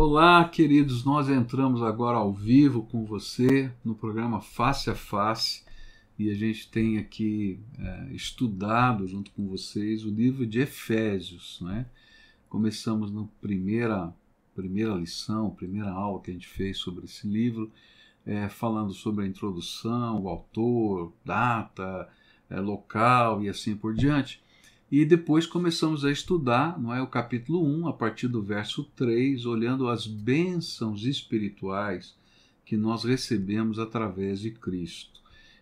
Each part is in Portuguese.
Olá, queridos, nós entramos agora ao vivo com você no programa Face a Face e a gente tem aqui é, estudado junto com vocês o livro de Efésios. Né? Começamos na primeira, primeira lição, primeira aula que a gente fez sobre esse livro, é, falando sobre a introdução, o autor, data, é, local e assim por diante. E depois começamos a estudar, não é, o capítulo 1, a partir do verso 3, olhando as bênçãos espirituais que nós recebemos através de Cristo.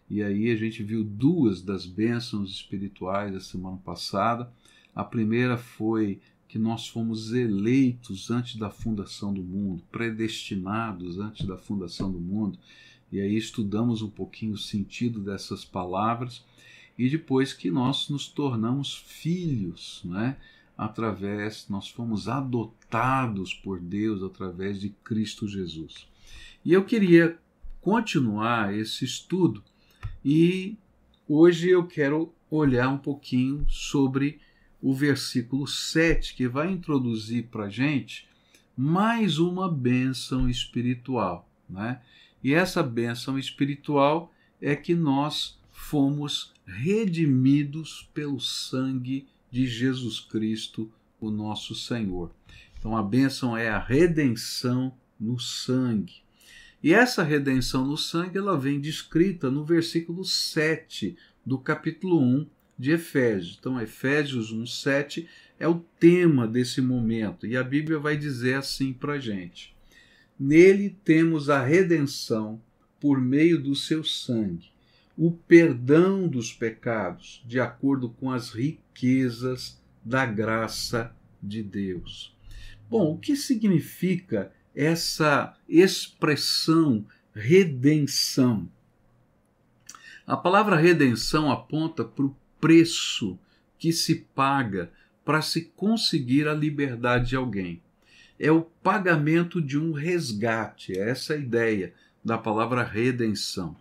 E aí a gente viu duas das bênçãos espirituais da semana passada. A primeira foi que nós fomos eleitos antes da fundação do mundo, predestinados antes da fundação do mundo. E aí estudamos um pouquinho o sentido dessas palavras e depois que nós nos tornamos filhos, né? através, nós fomos adotados por Deus através de Cristo Jesus. E eu queria continuar esse estudo e hoje eu quero olhar um pouquinho sobre o versículo 7, que vai introduzir para a gente mais uma bênção espiritual. Né? E essa bênção espiritual é que nós fomos redimidos pelo sangue de Jesus Cristo, o nosso Senhor. Então a bênção é a redenção no sangue. E essa redenção no sangue ela vem descrita no versículo 7 do capítulo 1 de Efésios. Então Efésios 1, 7 é o tema desse momento. E a Bíblia vai dizer assim para a gente: Nele temos a redenção por meio do seu sangue o perdão dos pecados, de acordo com as riquezas da graça de Deus. Bom, o que significa essa expressão redenção? A palavra redenção aponta para o preço que se paga para se conseguir a liberdade de alguém. É o pagamento de um resgate, é essa a ideia da palavra redenção.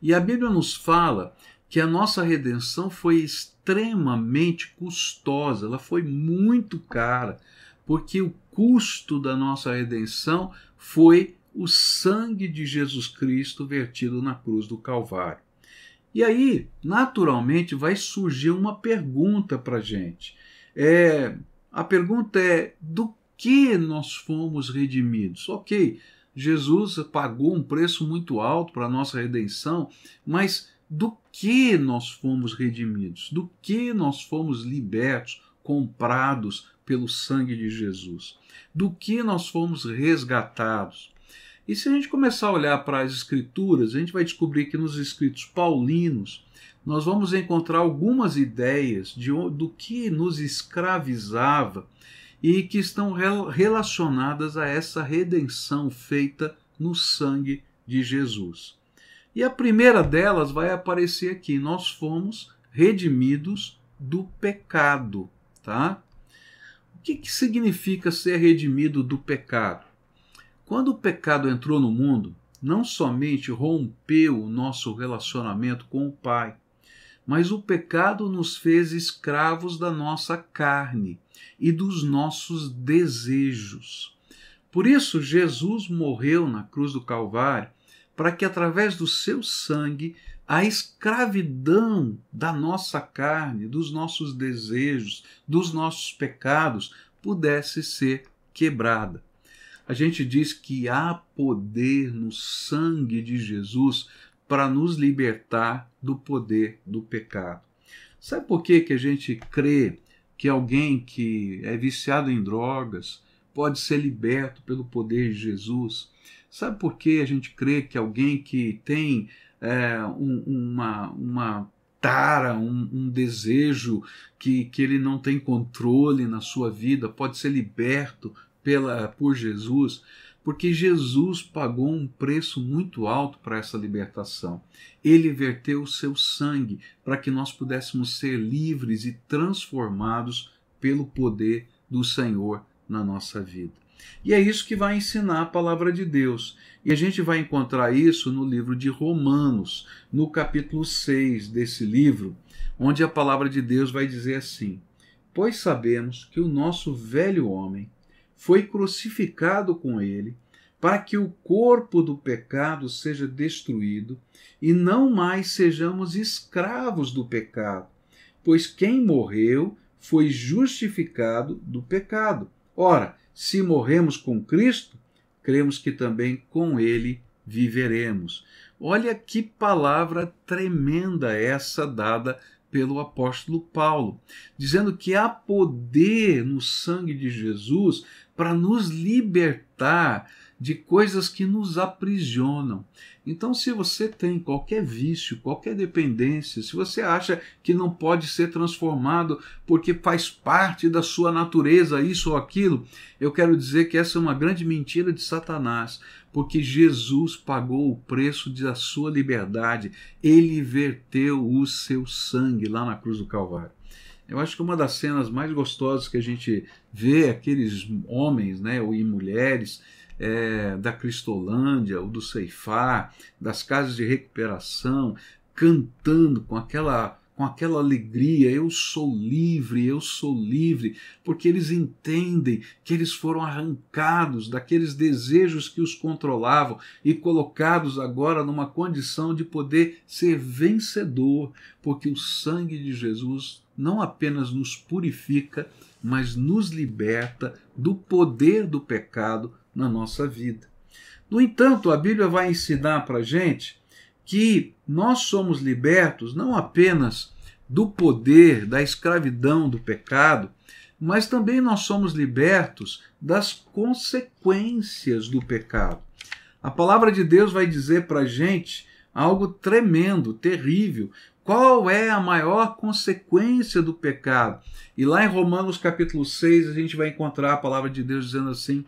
E a Bíblia nos fala que a nossa redenção foi extremamente custosa, ela foi muito cara, porque o custo da nossa redenção foi o sangue de Jesus Cristo vertido na cruz do Calvário. E aí, naturalmente, vai surgir uma pergunta para a gente. É, a pergunta é: do que nós fomos redimidos? Ok, Jesus pagou um preço muito alto para a nossa redenção, mas do que nós fomos redimidos? Do que nós fomos libertos, comprados pelo sangue de Jesus? Do que nós fomos resgatados? E se a gente começar a olhar para as Escrituras, a gente vai descobrir que nos escritos paulinos nós vamos encontrar algumas ideias de, do que nos escravizava e que estão relacionadas a essa redenção feita no sangue de Jesus. E a primeira delas vai aparecer aqui: nós fomos redimidos do pecado, tá? O que, que significa ser redimido do pecado? Quando o pecado entrou no mundo, não somente rompeu o nosso relacionamento com o Pai, mas o pecado nos fez escravos da nossa carne e dos nossos desejos. Por isso, Jesus morreu na cruz do Calvário para que, através do seu sangue, a escravidão da nossa carne, dos nossos desejos, dos nossos pecados pudesse ser quebrada. A gente diz que há poder no sangue de Jesus para nos libertar do poder do pecado. Sabe por que, que a gente crê que alguém que é viciado em drogas pode ser liberto pelo poder de Jesus? Sabe por que a gente crê que alguém que tem é, um, uma, uma tara, um, um, desejo que, que ele não tem controle na sua vida pode ser liberto pela, por Jesus? Porque Jesus pagou um preço muito alto para essa libertação. Ele verteu o seu sangue para que nós pudéssemos ser livres e transformados pelo poder do Senhor na nossa vida. E é isso que vai ensinar a palavra de Deus. E a gente vai encontrar isso no livro de Romanos, no capítulo 6 desse livro, onde a palavra de Deus vai dizer assim: Pois sabemos que o nosso velho homem foi crucificado com ele, para que o corpo do pecado seja destruído e não mais sejamos escravos do pecado, pois quem morreu foi justificado do pecado. Ora, se morremos com Cristo, cremos que também com ele viveremos. Olha que palavra tremenda essa dada pelo apóstolo Paulo, dizendo que há poder no sangue de Jesus para nos libertar de coisas que nos aprisionam. Então, se você tem qualquer vício, qualquer dependência, se você acha que não pode ser transformado porque faz parte da sua natureza isso ou aquilo, eu quero dizer que essa é uma grande mentira de Satanás, porque Jesus pagou o preço da sua liberdade, ele verteu o seu sangue lá na cruz do Calvário. Eu acho que uma das cenas mais gostosas que a gente vê aqueles homens, né, e mulheres é, da Cristolândia, ou do Ceifar, das casas de recuperação, cantando com aquela com aquela alegria, eu sou livre, eu sou livre, porque eles entendem que eles foram arrancados daqueles desejos que os controlavam e colocados agora numa condição de poder ser vencedor, porque o sangue de Jesus não apenas nos purifica, mas nos liberta do poder do pecado na nossa vida. No entanto, a Bíblia vai ensinar para a gente que nós somos libertos não apenas do poder, da escravidão, do pecado, mas também nós somos libertos das consequências do pecado. A palavra de Deus vai dizer para a gente algo tremendo, terrível. Qual é a maior consequência do pecado? E lá em Romanos capítulo 6 a gente vai encontrar a palavra de Deus dizendo assim: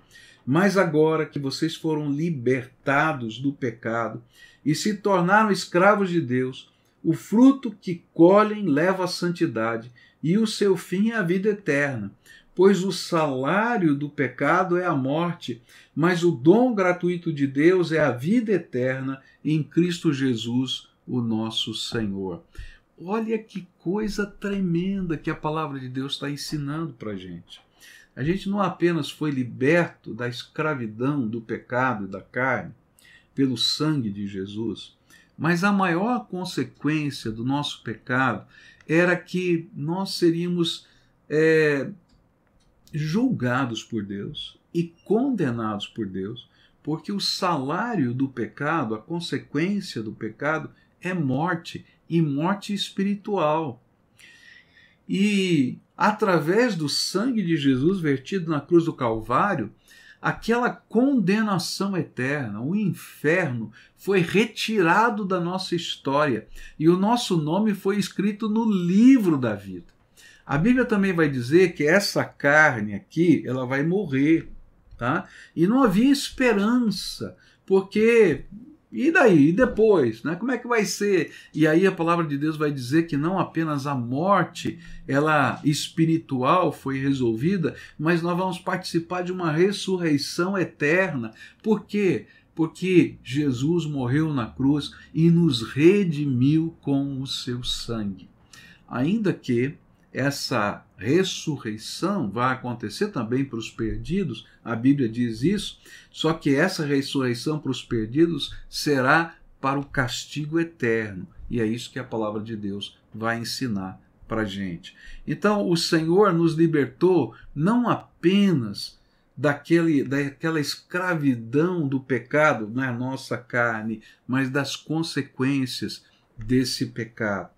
Mas agora que vocês foram libertados do pecado e se tornaram escravos de Deus, o fruto que colhem leva à santidade, e o seu fim é a vida eterna. Pois o salário do pecado é a morte, mas o dom gratuito de Deus é a vida eterna em Cristo Jesus, o nosso Senhor. Olha que coisa tremenda que a palavra de Deus está ensinando para a gente. A gente não apenas foi liberto da escravidão do pecado e da carne pelo sangue de Jesus, mas a maior consequência do nosso pecado era que nós seríamos é, julgados por Deus e condenados por Deus, porque o salário do pecado, a consequência do pecado, é morte e morte espiritual. E através do sangue de Jesus vertido na cruz do Calvário, aquela condenação eterna, o inferno, foi retirado da nossa história e o nosso nome foi escrito no livro da vida. A Bíblia também vai dizer que essa carne aqui, ela vai morrer, tá? E não havia esperança, porque e daí? E depois? Né? Como é que vai ser? E aí a palavra de Deus vai dizer que não apenas a morte, ela espiritual foi resolvida, mas nós vamos participar de uma ressurreição eterna. Por quê? Porque Jesus morreu na cruz e nos redimiu com o seu sangue. Ainda que essa ressurreição vai acontecer também para os perdidos, a Bíblia diz isso, só que essa ressurreição para os perdidos será para o castigo eterno. E é isso que a palavra de Deus vai ensinar para a gente. Então, o Senhor nos libertou não apenas daquele, daquela escravidão do pecado na nossa carne, mas das consequências desse pecado.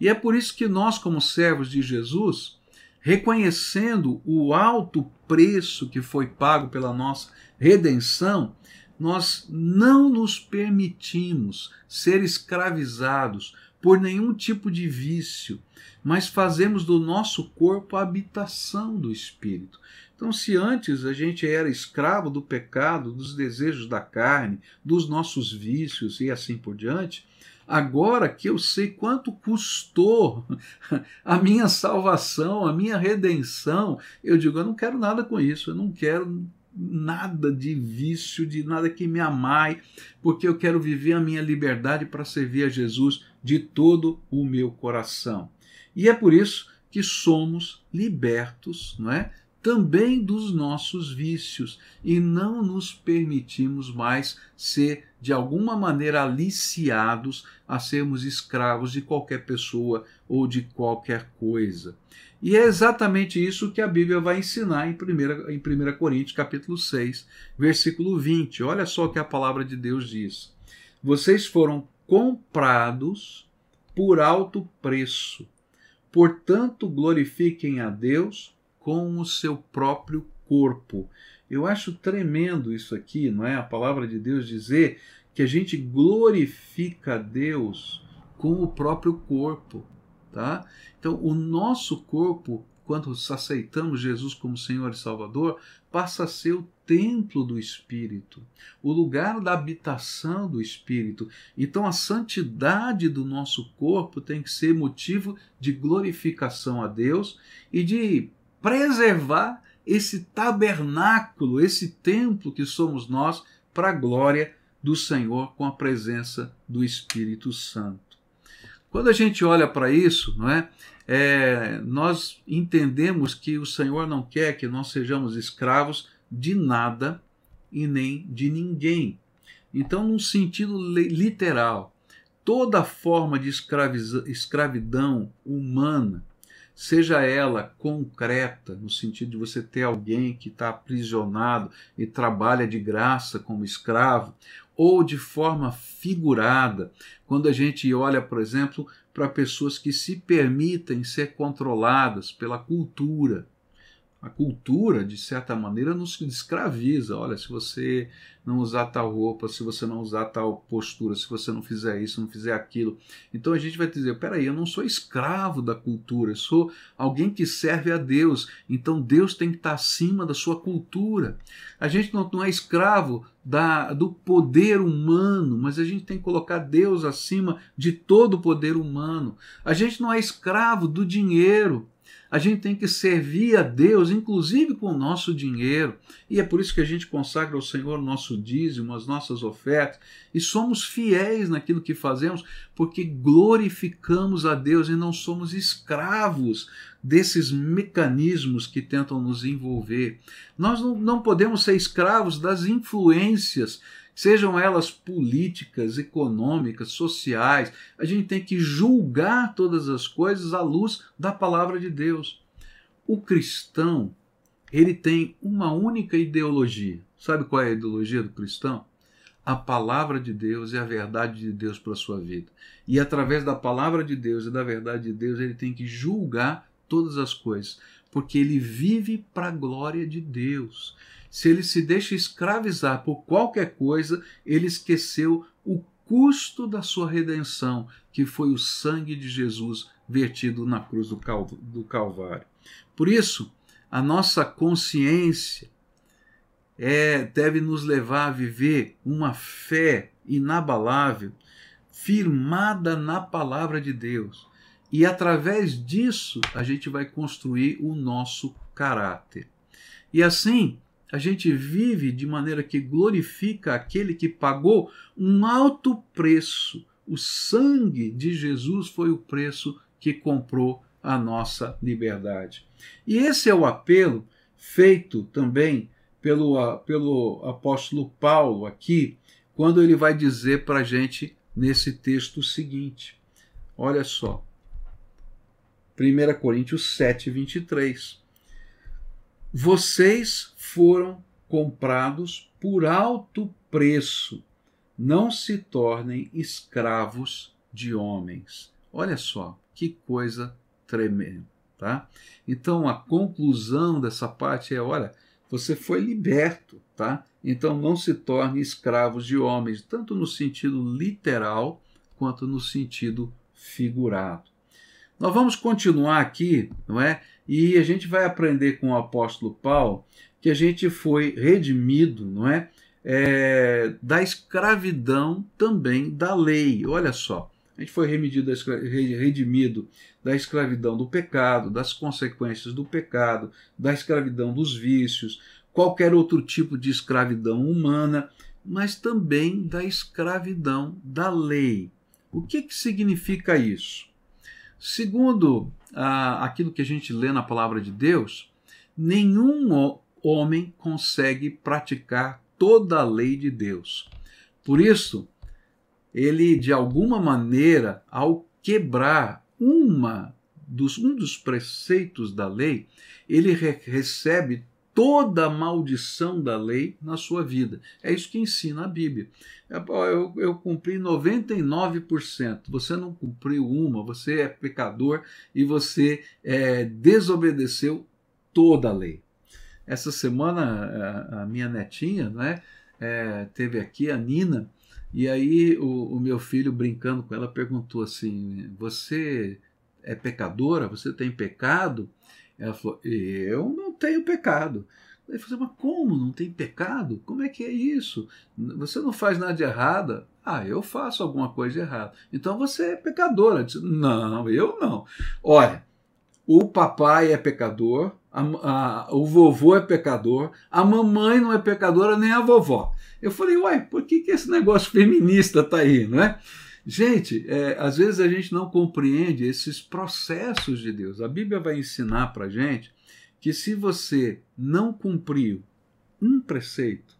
E é por isso que nós, como servos de Jesus, reconhecendo o alto preço que foi pago pela nossa redenção, nós não nos permitimos ser escravizados por nenhum tipo de vício, mas fazemos do nosso corpo a habitação do Espírito. Então, se antes a gente era escravo do pecado, dos desejos da carne, dos nossos vícios e assim por diante, Agora que eu sei quanto custou a minha salvação, a minha redenção, eu digo: eu não quero nada com isso, eu não quero nada de vício, de nada que me amai, porque eu quero viver a minha liberdade para servir a Jesus de todo o meu coração. E é por isso que somos libertos, não é? Também dos nossos vícios e não nos permitimos mais ser de alguma maneira aliciados a sermos escravos de qualquer pessoa ou de qualquer coisa. E é exatamente isso que a Bíblia vai ensinar em 1, em 1 Coríntios capítulo 6, versículo 20. Olha só o que a palavra de Deus diz. Vocês foram comprados por alto preço. Portanto, glorifiquem a Deus com o seu próprio corpo. Eu acho tremendo isso aqui, não é? A palavra de Deus dizer que a gente glorifica a Deus com o próprio corpo, tá? Então, o nosso corpo, quando aceitamos Jesus como Senhor e Salvador, passa a ser o templo do Espírito, o lugar da habitação do Espírito. Então, a santidade do nosso corpo tem que ser motivo de glorificação a Deus e de preservar esse tabernáculo, esse templo que somos nós, para a glória do Senhor com a presença do Espírito Santo. Quando a gente olha para isso, não é? é? nós entendemos que o Senhor não quer que nós sejamos escravos de nada e nem de ninguém. Então, num sentido literal, toda forma de escravidão humana seja ela concreta, no sentido de você ter alguém que está aprisionado e trabalha de graça como escravo, ou de forma figurada, quando a gente olha, por exemplo, para pessoas que se permitem ser controladas pela cultura a cultura, de certa maneira, nos escraviza. Olha, se você não usar tal roupa, se você não usar tal postura, se você não fizer isso, não fizer aquilo. Então a gente vai dizer: peraí, eu não sou escravo da cultura, eu sou alguém que serve a Deus. Então Deus tem que estar acima da sua cultura. A gente não, não é escravo da, do poder humano, mas a gente tem que colocar Deus acima de todo o poder humano. A gente não é escravo do dinheiro. A gente tem que servir a Deus, inclusive com o nosso dinheiro. E é por isso que a gente consagra ao Senhor o nosso dízimo, as nossas ofertas, e somos fiéis naquilo que fazemos, porque glorificamos a Deus e não somos escravos desses mecanismos que tentam nos envolver. Nós não, não podemos ser escravos das influências sejam elas políticas, econômicas, sociais. A gente tem que julgar todas as coisas à luz da palavra de Deus. O cristão, ele tem uma única ideologia. Sabe qual é a ideologia do cristão? A palavra de Deus e a verdade de Deus para a sua vida. E através da palavra de Deus e da verdade de Deus, ele tem que julgar todas as coisas, porque ele vive para a glória de Deus se ele se deixa escravizar por qualquer coisa, ele esqueceu o custo da sua redenção, que foi o sangue de Jesus vertido na cruz do Calvário. Por isso, a nossa consciência é, deve nos levar a viver uma fé inabalável, firmada na palavra de Deus. E através disso, a gente vai construir o nosso caráter. E assim, a gente vive de maneira que glorifica aquele que pagou um alto preço. O sangue de Jesus foi o preço que comprou a nossa liberdade. E esse é o apelo feito também pelo, pelo apóstolo Paulo aqui, quando ele vai dizer para a gente nesse texto seguinte. Olha só. 1 Coríntios 7, 23. Vocês foram comprados por alto preço. Não se tornem escravos de homens. Olha só que coisa tremenda, tá? Então a conclusão dessa parte é, olha, você foi liberto, tá? Então não se torne escravos de homens, tanto no sentido literal quanto no sentido figurado. Nós vamos continuar aqui, não é? E a gente vai aprender com o apóstolo Paulo que a gente foi redimido, não é? é da escravidão também da lei. Olha só, a gente foi redimido, redimido da escravidão do pecado, das consequências do pecado, da escravidão dos vícios, qualquer outro tipo de escravidão humana, mas também da escravidão da lei. O que, que significa isso? Segundo ah, aquilo que a gente lê na palavra de Deus, nenhum homem consegue praticar toda a lei de Deus. Por isso, ele de alguma maneira, ao quebrar uma dos, um dos preceitos da lei, ele re recebe toda a maldição da lei na sua vida. É isso que ensina a Bíblia. Eu, eu cumpri 99%, você não cumpriu uma, você é pecador e você é, desobedeceu toda a lei. Essa semana, a, a minha netinha né, é, teve aqui, a Nina, e aí o, o meu filho, brincando com ela, perguntou assim: Você é pecadora? Você tem pecado? Ela falou: Eu não tenho pecado. Ele falou: Mas como não tem pecado? Como é que é isso? Você não faz nada de errado? Ah, eu faço alguma coisa de errado. Então você é pecadora. Disse, não, eu não. Olha, o papai é pecador, a, a, o vovô é pecador, a mamãe não é pecadora, nem a vovó. Eu falei, uai, por que, que esse negócio feminista está aí, não é? Gente, é, às vezes a gente não compreende esses processos de Deus. A Bíblia vai ensinar para gente que se você não cumpriu um preceito,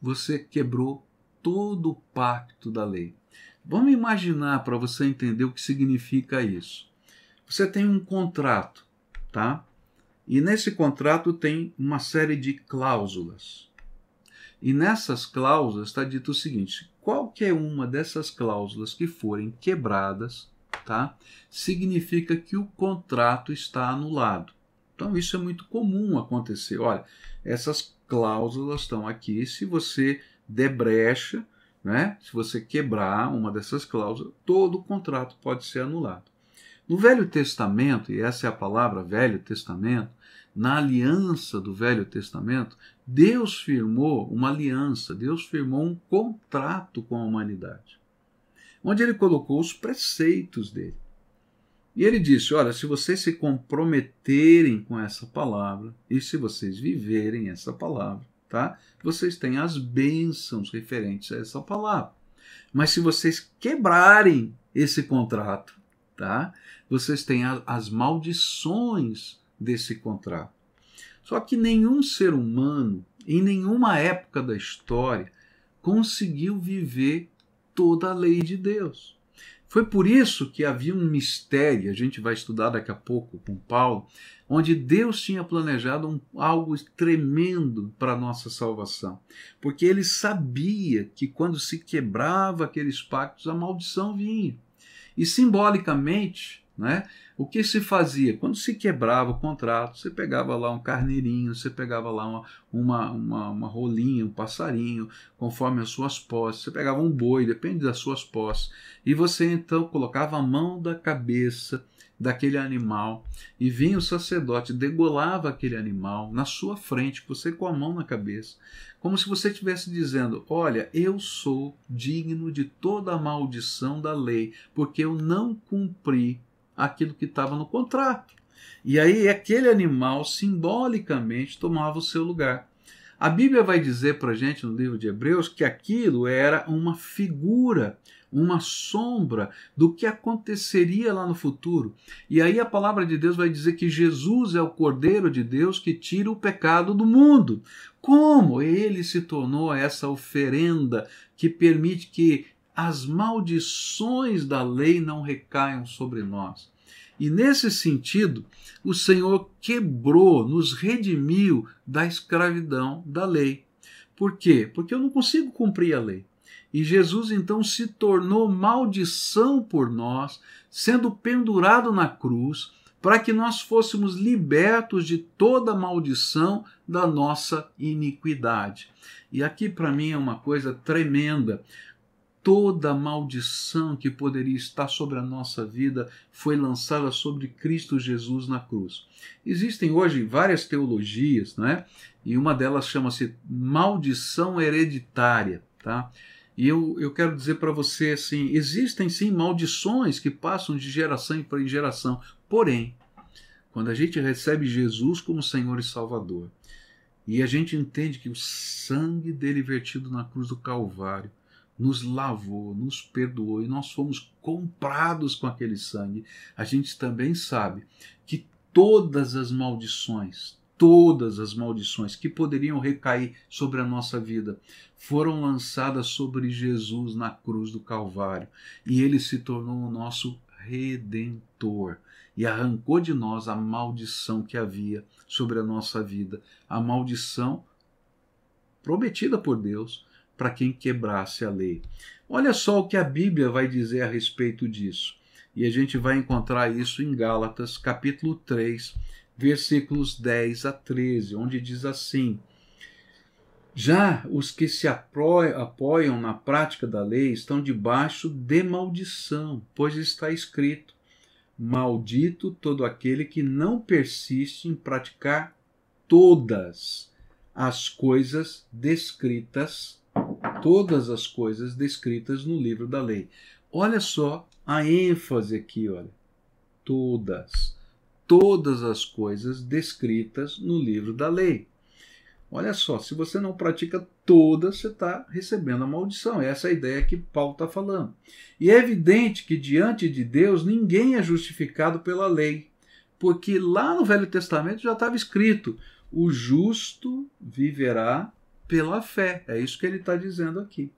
você quebrou todo o pacto da lei. Vamos imaginar para você entender o que significa isso. Você tem um contrato, tá? E nesse contrato tem uma série de cláusulas. E nessas cláusulas está dito o seguinte: qualquer uma dessas cláusulas que forem quebradas, tá? Significa que o contrato está anulado. Então isso é muito comum acontecer. Olha, essas cláusulas estão aqui. Se você der brecha, né? Se você quebrar uma dessas cláusulas, todo o contrato pode ser anulado. No Velho Testamento, e essa é a palavra Velho Testamento, na aliança do Velho Testamento, Deus firmou uma aliança, Deus firmou um contrato com a humanidade, onde ele colocou os preceitos dele. E ele disse: Olha, se vocês se comprometerem com essa palavra, e se vocês viverem essa palavra, tá? Vocês têm as bênçãos referentes a essa palavra. Mas se vocês quebrarem esse contrato, tá? Vocês têm as maldições desse contrato. Só que nenhum ser humano, em nenhuma época da história, conseguiu viver toda a lei de Deus. Foi por isso que havia um mistério, a gente vai estudar daqui a pouco com Paulo, onde Deus tinha planejado um, algo tremendo para a nossa salvação. Porque ele sabia que quando se quebrava aqueles pactos, a maldição vinha. E simbolicamente, né? O que se fazia? Quando se quebrava o contrato, você pegava lá um carneirinho, você pegava lá uma, uma, uma, uma rolinha, um passarinho, conforme as suas posses, você pegava um boi, depende das suas posses, e você então colocava a mão da cabeça daquele animal e vinha o sacerdote, degolava aquele animal na sua frente, você com a mão na cabeça, como se você estivesse dizendo: Olha, eu sou digno de toda a maldição da lei, porque eu não cumpri aquilo que estava no contrato. E aí aquele animal simbolicamente tomava o seu lugar. A Bíblia vai dizer para a gente no livro de Hebreus que aquilo era uma figura, uma sombra do que aconteceria lá no futuro. E aí a palavra de Deus vai dizer que Jesus é o Cordeiro de Deus que tira o pecado do mundo. Como ele se tornou essa oferenda que permite que as maldições da lei não recaiam sobre nós. E nesse sentido, o Senhor quebrou, nos redimiu da escravidão da lei. Por quê? Porque eu não consigo cumprir a lei. E Jesus então se tornou maldição por nós, sendo pendurado na cruz, para que nós fôssemos libertos de toda maldição da nossa iniquidade. E aqui para mim é uma coisa tremenda, toda maldição que poderia estar sobre a nossa vida foi lançada sobre Cristo Jesus na cruz. Existem hoje várias teologias, né? E uma delas chama-se maldição hereditária, tá? E eu, eu quero dizer para você assim, existem sim maldições que passam de geração para geração. Porém, quando a gente recebe Jesus como Senhor e Salvador, e a gente entende que o sangue dele vertido na cruz do Calvário nos lavou, nos perdoou e nós fomos comprados com aquele sangue, a gente também sabe que todas as maldições, todas as maldições que poderiam recair sobre a nossa vida foram lançadas sobre Jesus na cruz do Calvário e ele se tornou o nosso redentor e arrancou de nós a maldição que havia sobre a nossa vida, a maldição prometida por Deus para quem quebrasse a lei. Olha só o que a Bíblia vai dizer a respeito disso. E a gente vai encontrar isso em Gálatas, capítulo 3, versículos 10 a 13, onde diz assim: Já os que se apoiam na prática da lei estão debaixo de maldição, pois está escrito: Maldito todo aquele que não persiste em praticar todas as coisas descritas, todas as coisas descritas no livro da lei. Olha só a ênfase aqui, olha. Todas todas as coisas descritas no livro da lei. Olha só, se você não pratica todas, você está recebendo a maldição. Essa é a ideia que Paulo está falando. E é evidente que diante de Deus ninguém é justificado pela lei, porque lá no Velho Testamento já estava escrito: o justo viverá pela fé. É isso que ele está dizendo aqui.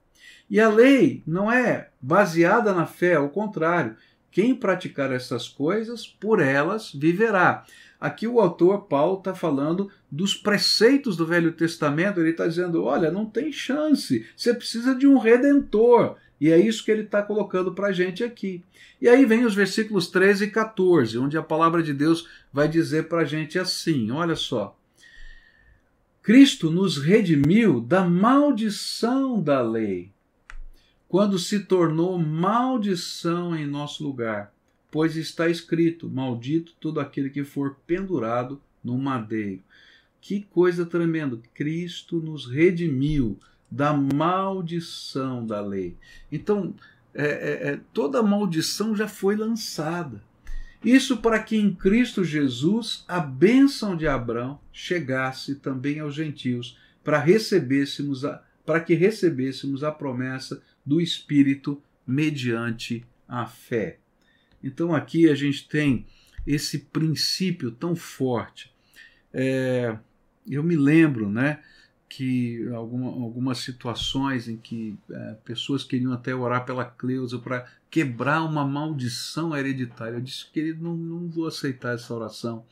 E a lei não é baseada na fé, ao contrário, quem praticar essas coisas, por elas viverá. Aqui o autor Paulo está falando dos preceitos do Velho Testamento. Ele está dizendo: olha, não tem chance, você precisa de um redentor. E é isso que ele está colocando para a gente aqui. E aí vem os versículos 13 e 14, onde a palavra de Deus vai dizer para a gente assim: olha só. Cristo nos redimiu da maldição da lei quando se tornou maldição em nosso lugar, pois está escrito: Maldito todo aquele que for pendurado no madeiro. Que coisa tremenda! Cristo nos redimiu da maldição da lei. Então, é, é, é toda maldição já foi lançada. Isso para que em Cristo Jesus a bênção de Abraão chegasse também aos gentios, para recebêssemos a, para que recebêssemos a promessa do Espírito mediante a fé. Então aqui a gente tem esse princípio tão forte. É, eu me lembro, né, que alguma, algumas situações em que é, pessoas queriam até orar pela Cleusa para quebrar uma maldição hereditária. Eu disse, querido, não, não vou aceitar essa oração,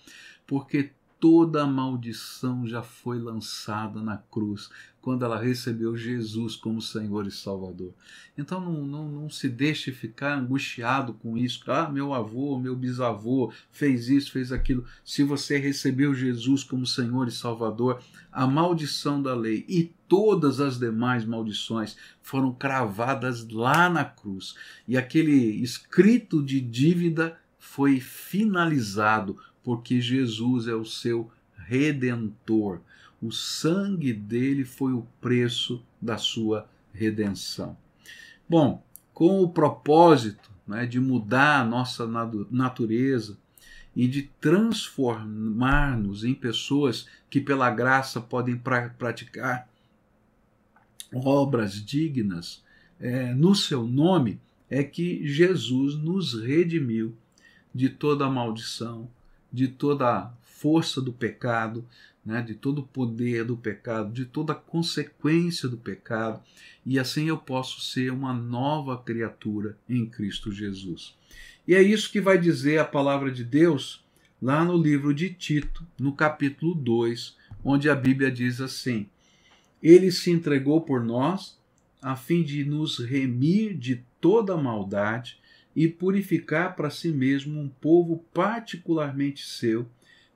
porque toda a maldição já foi lançada na cruz quando ela recebeu Jesus como Senhor e Salvador. Então não, não, não se deixe ficar angustiado com isso. Ah, meu avô, meu bisavô fez isso, fez aquilo. Se você recebeu Jesus como Senhor e Salvador, a maldição da lei e todas as demais maldições foram cravadas lá na cruz. E aquele escrito de dívida foi finalizado porque Jesus é o seu redentor. O sangue dele foi o preço da sua redenção. Bom, com o propósito né, de mudar a nossa natureza e de transformar-nos em pessoas que, pela graça, podem pra praticar obras dignas é, no seu nome, é que Jesus nos redimiu de toda maldição, de toda a força do pecado, né, de todo o poder do pecado, de toda a consequência do pecado, e assim eu posso ser uma nova criatura em Cristo Jesus. E é isso que vai dizer a palavra de Deus lá no livro de Tito, no capítulo 2, onde a Bíblia diz assim: Ele se entregou por nós a fim de nos remir de toda maldade e purificar para si mesmo um povo particularmente seu,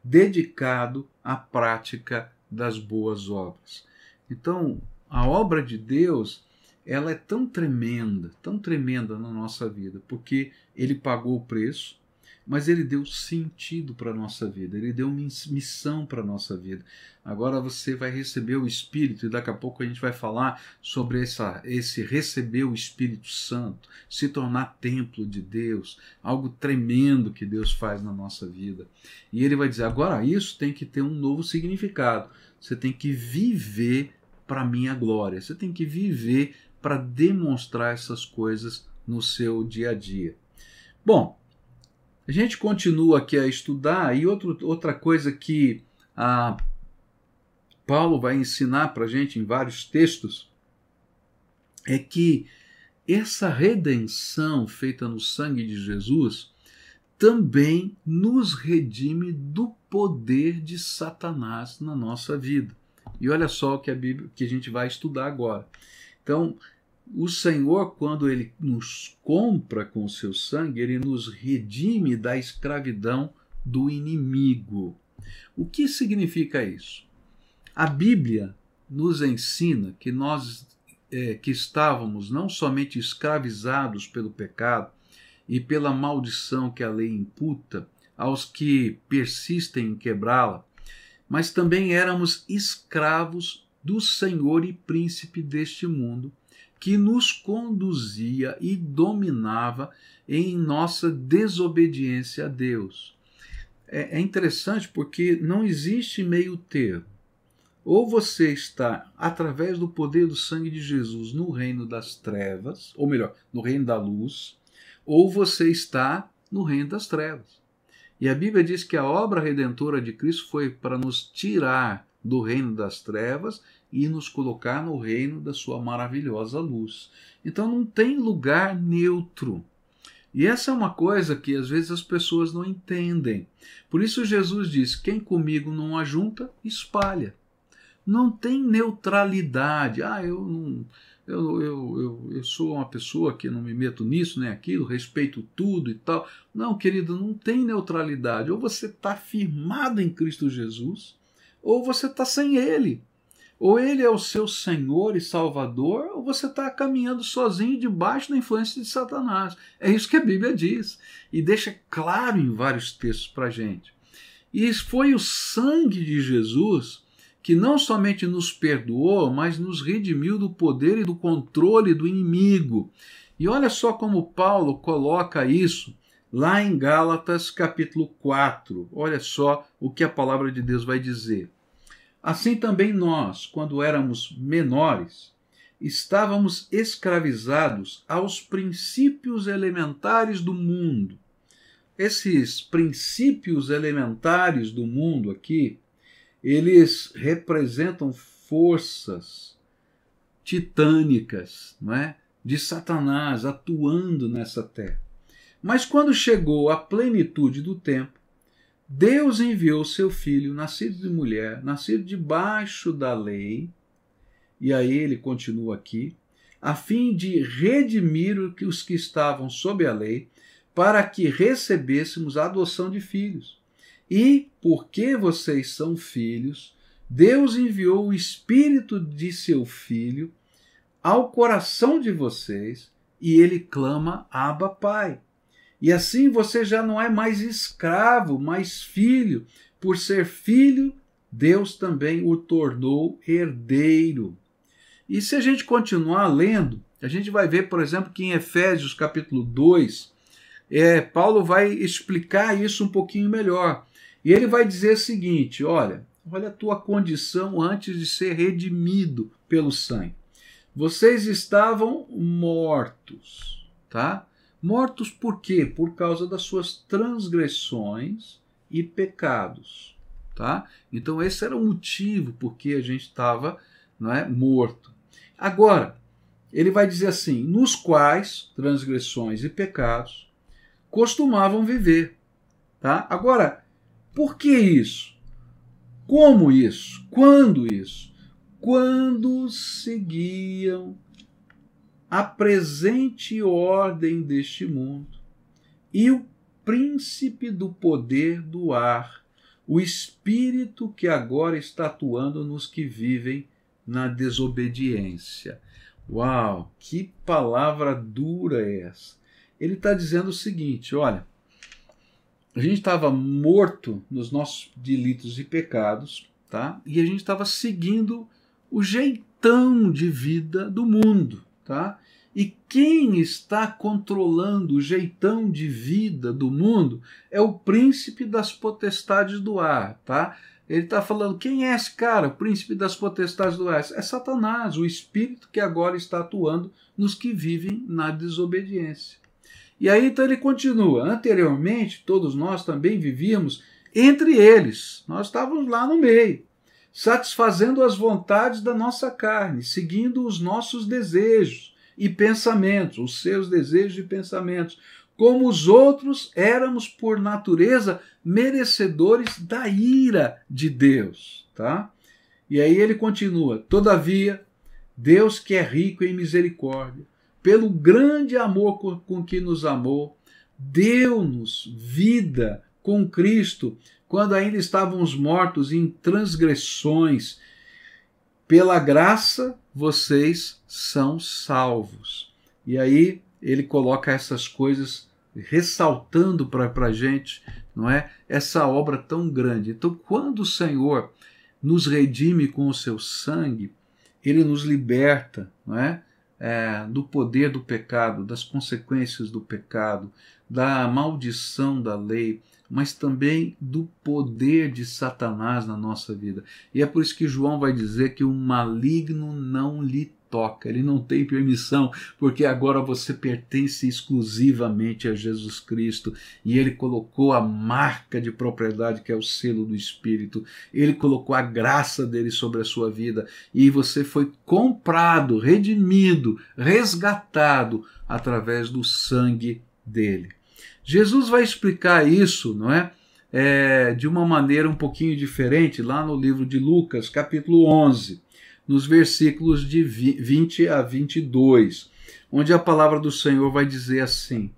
dedicado à prática das boas obras. Então, a obra de Deus, ela é tão tremenda, tão tremenda na nossa vida, porque ele pagou o preço, mas ele deu sentido para a nossa vida, ele deu missão para a nossa vida. Agora você vai receber o Espírito, e daqui a pouco a gente vai falar sobre essa, esse receber o Espírito Santo, se tornar templo de Deus, algo tremendo que Deus faz na nossa vida. E ele vai dizer: agora isso tem que ter um novo significado. Você tem que viver para a minha glória, você tem que viver para demonstrar essas coisas no seu dia a dia. Bom, a gente continua aqui a estudar e outro, outra coisa que a Paulo vai ensinar para a gente em vários textos é que essa redenção feita no sangue de Jesus também nos redime do poder de Satanás na nossa vida. E olha só o que a Bíblia que a gente vai estudar agora. Então, o Senhor, quando ele nos compra com o seu sangue, ele nos redime da escravidão do inimigo. O que significa isso? A Bíblia nos ensina que nós é, que estávamos não somente escravizados pelo pecado e pela maldição que a lei imputa aos que persistem em quebrá-la, mas também éramos escravos do Senhor e príncipe deste mundo que nos conduzia e dominava em nossa desobediência a Deus. É, é interessante porque não existe meio termo. Ou você está, através do poder do sangue de Jesus, no reino das trevas, ou melhor, no reino da luz, ou você está no reino das trevas. E a Bíblia diz que a obra redentora de Cristo foi para nos tirar do reino das trevas e nos colocar no reino da sua maravilhosa luz. Então não tem lugar neutro. E essa é uma coisa que às vezes as pessoas não entendem. Por isso Jesus diz: quem comigo não ajunta, espalha. Não tem neutralidade. Ah, eu não. Eu, eu, eu, eu sou uma pessoa que não me meto nisso nem aquilo, respeito tudo e tal. Não, querido, não tem neutralidade. Ou você está firmado em Cristo Jesus, ou você está sem Ele. Ou ele é o seu Senhor e Salvador, ou você está caminhando sozinho debaixo da influência de Satanás. É isso que a Bíblia diz. E deixa claro em vários textos para a gente. E foi o sangue de Jesus que não somente nos perdoou, mas nos redimiu do poder e do controle do inimigo. E olha só como Paulo coloca isso lá em Gálatas capítulo 4. Olha só o que a palavra de Deus vai dizer. Assim também nós, quando éramos menores, estávamos escravizados aos princípios elementares do mundo. Esses princípios elementares do mundo aqui, eles representam forças titânicas, não é? De Satanás atuando nessa terra. Mas quando chegou a plenitude do tempo, Deus enviou seu filho, nascido de mulher, nascido debaixo da lei, e aí ele continua aqui, a fim de redimir os que estavam sob a lei, para que recebêssemos a adoção de filhos. E, porque vocês são filhos, Deus enviou o Espírito de seu Filho ao coração de vocês, e ele clama: Abba, Pai. E assim você já não é mais escravo, mas filho. Por ser filho, Deus também o tornou herdeiro. E se a gente continuar lendo, a gente vai ver, por exemplo, que em Efésios capítulo 2, é, Paulo vai explicar isso um pouquinho melhor. E ele vai dizer o seguinte: olha, olha a tua condição antes de ser redimido pelo sangue. Vocês estavam mortos, tá? Mortos por quê? Por causa das suas transgressões e pecados. Tá? Então esse era o motivo por que a gente estava não é, morto. Agora, ele vai dizer assim: nos quais transgressões e pecados costumavam viver. Tá? Agora, por que isso? Como isso? Quando isso? Quando seguiam a presente ordem deste mundo e o príncipe do poder do ar, o espírito que agora está atuando nos que vivem na desobediência. Uau, que palavra dura é essa! Ele está dizendo o seguinte: olha, a gente estava morto nos nossos delitos e pecados, tá? E a gente estava seguindo o jeitão de vida do mundo tá? E quem está controlando o jeitão de vida do mundo é o príncipe das potestades do ar, tá? Ele está falando, quem é esse cara, o príncipe das potestades do ar? É Satanás, o espírito que agora está atuando nos que vivem na desobediência. E aí então ele continua, anteriormente todos nós também vivíamos entre eles. Nós estávamos lá no meio, satisfazendo as vontades da nossa carne, seguindo os nossos desejos e pensamentos, os seus desejos e pensamentos. Como os outros, éramos por natureza merecedores da ira de Deus, tá? E aí ele continua: Todavia, Deus que é rico em misericórdia, pelo grande amor com que nos amou, deu-nos vida com Cristo quando ainda estávamos mortos em transgressões. Pela graça, vocês são salvos. E aí ele coloca essas coisas ressaltando para a gente, não é? Essa obra tão grande. Então, quando o Senhor nos redime com o seu sangue, ele nos liberta, não é? é, do poder do pecado, das consequências do pecado, da maldição da lei, mas também do poder de Satanás na nossa vida. E é por isso que João vai dizer que o maligno não lhe toca, ele não tem permissão, porque agora você pertence exclusivamente a Jesus Cristo e ele colocou a marca de propriedade que é o selo do Espírito, ele colocou a graça dele sobre a sua vida e você foi comprado, redimido, resgatado através do sangue dele. Jesus vai explicar isso, não é? é de uma maneira um pouquinho diferente lá no livro de Lucas, capítulo 11 nos versículos de 20 a 22, onde a palavra do Senhor vai dizer assim: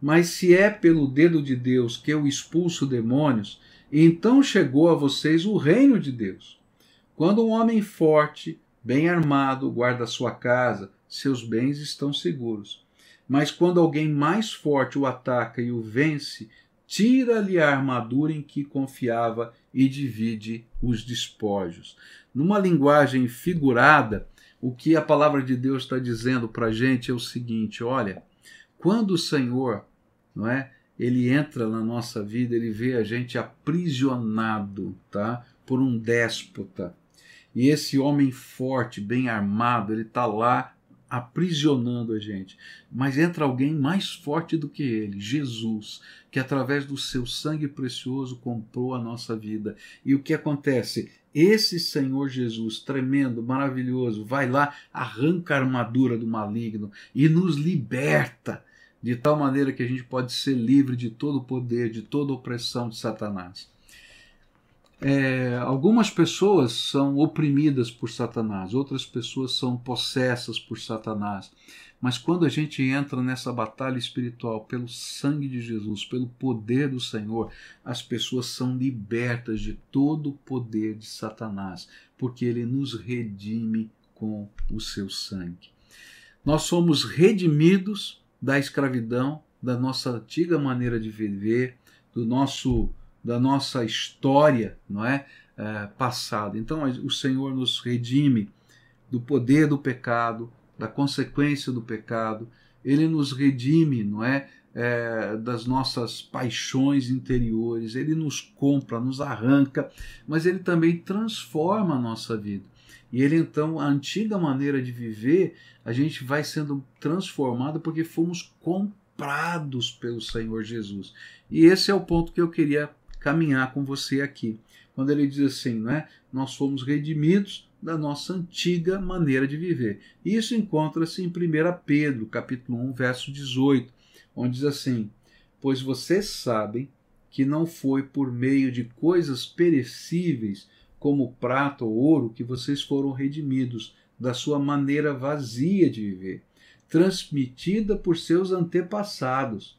Mas se é pelo dedo de Deus que eu expulso demônios, então chegou a vocês o reino de Deus. Quando um homem forte, bem armado, guarda sua casa, seus bens estão seguros. Mas quando alguém mais forte o ataca e o vence, tira-lhe a armadura em que confiava e divide os despojos. Numa linguagem figurada, o que a palavra de Deus está dizendo para a gente é o seguinte: olha, quando o Senhor, não é, ele entra na nossa vida, ele vê a gente aprisionado, tá, por um déspota. E esse homem forte, bem armado, ele está lá aprisionando a gente. Mas entra alguém mais forte do que ele, Jesus, que através do seu sangue precioso comprou a nossa vida. E o que acontece? Esse Senhor Jesus, tremendo, maravilhoso, vai lá, arranca a armadura do maligno e nos liberta, de tal maneira que a gente pode ser livre de todo o poder, de toda opressão de Satanás. É, algumas pessoas são oprimidas por Satanás, outras pessoas são possessas por Satanás. Mas quando a gente entra nessa batalha espiritual pelo sangue de Jesus, pelo poder do Senhor, as pessoas são libertas de todo o poder de Satanás, porque ele nos redime com o seu sangue. Nós somos redimidos da escravidão, da nossa antiga maneira de viver, do nosso da nossa história, não é, é passada. Então o Senhor nos redime do poder do pecado, da consequência do pecado, ele nos redime, não é? é? das nossas paixões interiores, ele nos compra, nos arranca, mas ele também transforma a nossa vida. E ele então, a antiga maneira de viver, a gente vai sendo transformado porque fomos comprados pelo Senhor Jesus. E esse é o ponto que eu queria caminhar com você aqui. Quando ele diz assim, não é? Nós fomos redimidos da nossa antiga maneira de viver. Isso encontra-se em 1 Pedro, capítulo 1, verso 18, onde diz assim: Pois vocês sabem que não foi por meio de coisas perecíveis, como prata ou ouro, que vocês foram redimidos da sua maneira vazia de viver, transmitida por seus antepassados,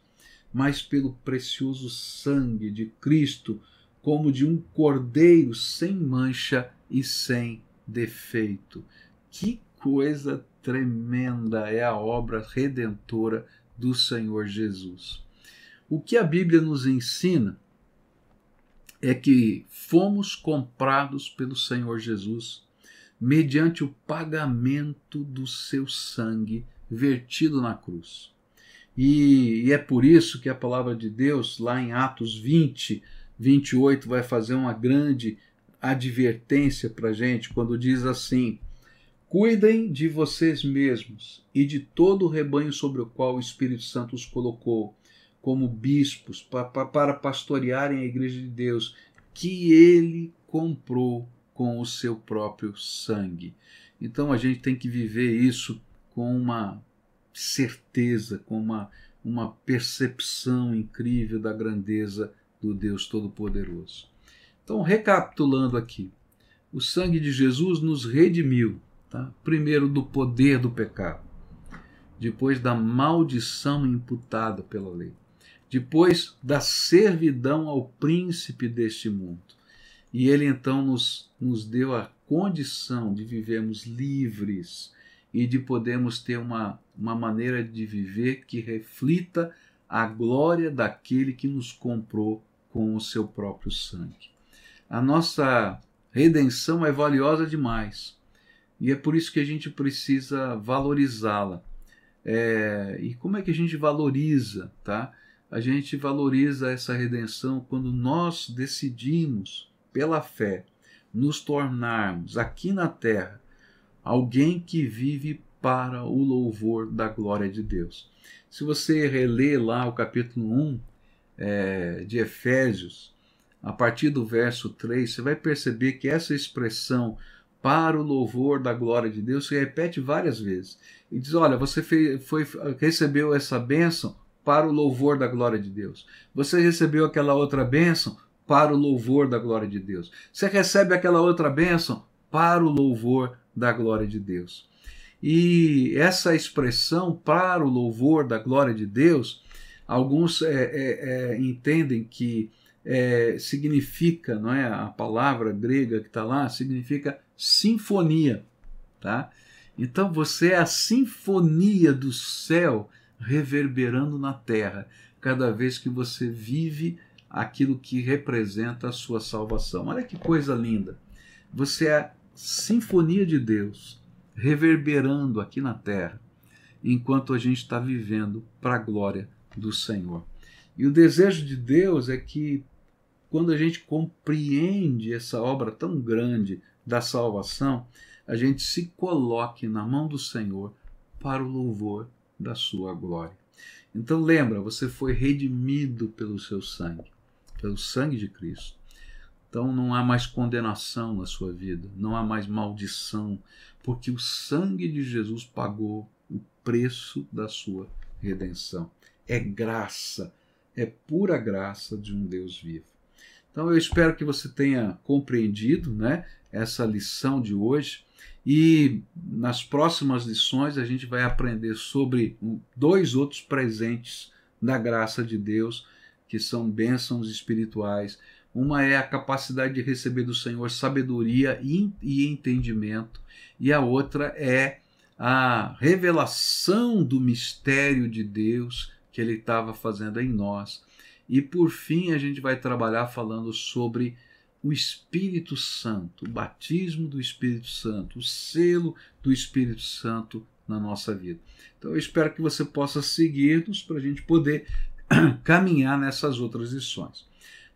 mas pelo precioso sangue de Cristo, como de um cordeiro sem mancha e sem defeito. Que coisa tremenda é a obra redentora do Senhor Jesus. O que a Bíblia nos ensina é que fomos comprados pelo Senhor Jesus mediante o pagamento do seu sangue vertido na cruz. E, e, é por isso que a palavra de Deus, lá em Atos 20, 28, vai fazer uma grande advertência para a gente quando diz assim: Cuidem de vocês mesmos e de todo o rebanho sobre o qual o Espírito Santo os colocou, como bispos pa, pa, para pastorearem a igreja de Deus, que ele comprou com o seu próprio sangue. Então a gente tem que viver isso com uma certeza, com uma, uma percepção incrível da grandeza do Deus Todo-Poderoso. Então, recapitulando aqui, o sangue de Jesus nos redimiu, tá? primeiro do poder do pecado, depois da maldição imputada pela lei, depois da servidão ao príncipe deste mundo. E ele então nos, nos deu a condição de vivermos livres e de podermos ter uma, uma maneira de viver que reflita a glória daquele que nos comprou com o seu próprio sangue. A nossa redenção é valiosa demais e é por isso que a gente precisa valorizá-la. É, e como é que a gente valoriza, tá? A gente valoriza essa redenção quando nós decidimos, pela fé, nos tornarmos aqui na terra alguém que vive para o louvor da glória de Deus. Se você reler lá o capítulo 1 é, de Efésios, a partir do verso 3, você vai perceber que essa expressão para o louvor da glória de Deus se repete várias vezes. E diz: Olha, você fez, foi, recebeu essa bênção para o louvor da glória de Deus. Você recebeu aquela outra bênção para o louvor da glória de Deus. Você recebe aquela outra bênção para o louvor da glória de Deus. E essa expressão para o louvor da glória de Deus, alguns é, é, é, entendem que é, significa, não é? A palavra grega que está lá significa sinfonia, tá? Então você é a sinfonia do céu reverberando na terra, cada vez que você vive aquilo que representa a sua salvação. Olha que coisa linda! Você é sinfonia de Deus reverberando aqui na terra, enquanto a gente está vivendo para a glória do Senhor. E o desejo de Deus é que, quando a gente compreende essa obra tão grande da salvação, a gente se coloque na mão do Senhor para o louvor da sua glória. Então lembra, você foi redimido pelo seu sangue, pelo sangue de Cristo. Então não há mais condenação na sua vida, não há mais maldição, porque o sangue de Jesus pagou o preço da sua redenção. É graça, é pura graça de um Deus vivo. Então eu espero que você tenha compreendido né, essa lição de hoje e nas próximas lições a gente vai aprender sobre dois outros presentes da graça de Deus, que são bênçãos espirituais uma é a capacidade de receber do Senhor sabedoria e entendimento, e a outra é a revelação do mistério de Deus que ele estava fazendo em nós. E por fim, a gente vai trabalhar falando sobre o Espírito Santo, o batismo do Espírito Santo, o selo do Espírito Santo na nossa vida. Então eu espero que você possa seguir-nos para a gente poder caminhar nessas outras lições.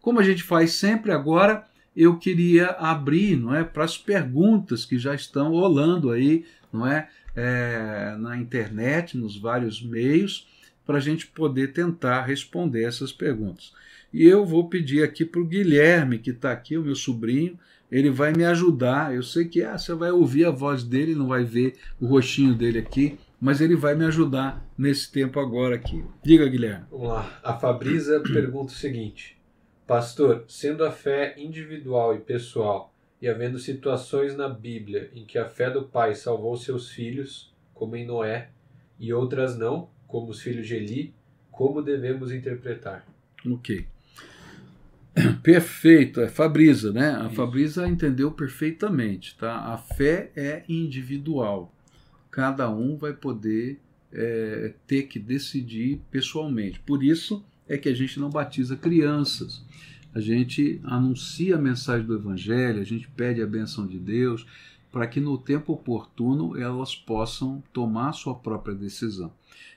Como a gente faz sempre agora, eu queria abrir, não é, para as perguntas que já estão rolando aí, não é, é na internet, nos vários meios, para a gente poder tentar responder essas perguntas. E eu vou pedir aqui para o Guilherme, que está aqui, o meu sobrinho, ele vai me ajudar. Eu sei que ah, você vai ouvir a voz dele, não vai ver o rostinho dele aqui, mas ele vai me ajudar nesse tempo agora aqui. Diga, Guilherme. Vamos lá. A Fabrisa pergunta o seguinte: Pastor, sendo a fé individual e pessoal, e havendo situações na Bíblia em que a fé do pai salvou seus filhos, como em Noé, e outras não, como os filhos de Eli, como devemos interpretar? Ok. Perfeito, é Fabrisa, né? A Isso. Fabrisa entendeu perfeitamente, tá? A fé é individual. Cada um vai poder é, ter que decidir pessoalmente. Por isso, é que a gente não batiza crianças. A gente anuncia a mensagem do Evangelho, a gente pede a benção de Deus, para que no tempo oportuno elas possam tomar sua própria decisão.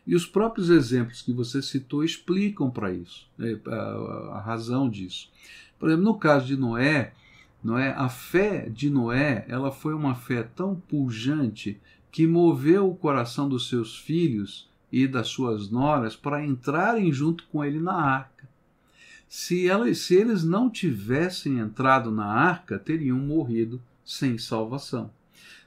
E os próprios exemplos que você citou explicam para isso, né, a, razão disso. Por exemplo, no caso de Noé, Noé, a fé de Noé, ela foi uma fé tão pujante que moveu o coração dos seus filhos e das suas noras para entrarem junto com ele na arca. Se, elas, se eles não tivessem entrado na arca, teriam morrido sem salvação.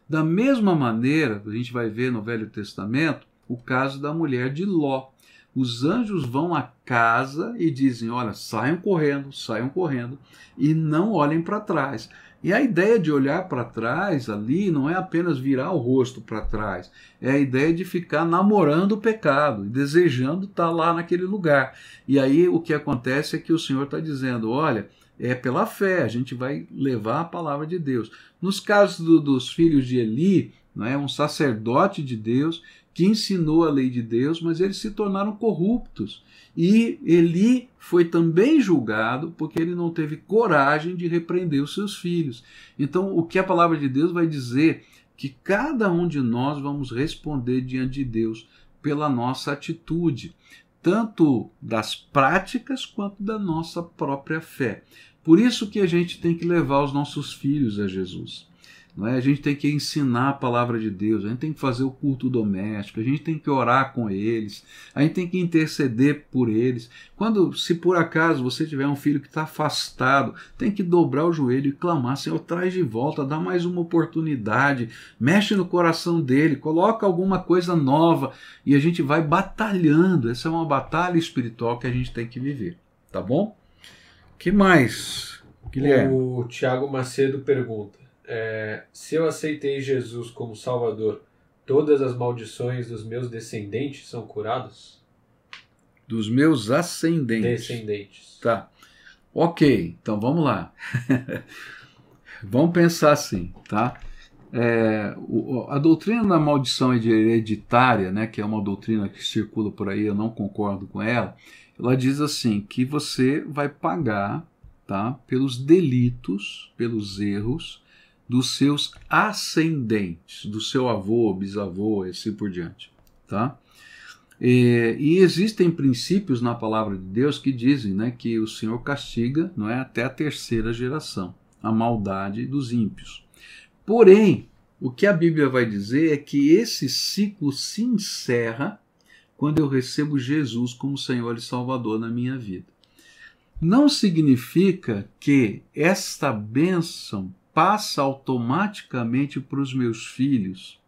Da mesma maneira, a gente vai ver no Velho Testamento o caso da mulher de Ló. Os anjos vão à casa e dizem: Olha, saiam correndo, saiam correndo e não olhem para trás. E a ideia de olhar para trás ali não é apenas virar o rosto para trás, é a ideia de ficar namorando o pecado, desejando estar tá lá naquele lugar. E aí o que acontece é que o Senhor está dizendo: olha, é pela fé, a gente vai levar a palavra de Deus. Nos casos do, dos filhos de Eli, não é um sacerdote de Deus que ensinou a lei de Deus, mas eles se tornaram corruptos. E Eli foi também julgado porque ele não teve coragem de repreender os seus filhos. Então, o que a palavra de Deus vai dizer que cada um de nós vamos responder diante de Deus pela nossa atitude, tanto das práticas quanto da nossa própria fé. Por isso que a gente tem que levar os nossos filhos a Jesus. Não é? A gente tem que ensinar a palavra de Deus, a gente tem que fazer o culto doméstico, a gente tem que orar com eles, a gente tem que interceder por eles. Quando, se por acaso você tiver um filho que está afastado, tem que dobrar o joelho e clamar: Senhor, traz de volta, dá mais uma oportunidade, mexe no coração dele, coloca alguma coisa nova e a gente vai batalhando. Essa é uma batalha espiritual que a gente tem que viver, tá bom? que mais, Guilherme? O Tiago Macedo pergunta é, se eu aceitei Jesus como Salvador, todas as maldições dos meus descendentes são curadas? Dos meus ascendentes. Descendentes. Tá. Ok, então vamos lá. vamos pensar assim, tá? É, o, a doutrina da maldição hereditária, né, que é uma doutrina que circula por aí, eu não concordo com ela, ela diz assim que você vai pagar tá, pelos delitos, pelos erros dos seus ascendentes, do seu avô, bisavô e assim por diante. Tá? E, e, existem princípios na palavra de Deus que dizem né, que o Senhor castiga não é, até a terceira geração, a maldade dos ímpios. Porém, o que a Bíblia vai dizer é que esse ciclo se encerra quando eu recebo Jesus como Senhor e Salvador na minha vida. Não significa que esta bênção passa automaticamente para os meus filhos.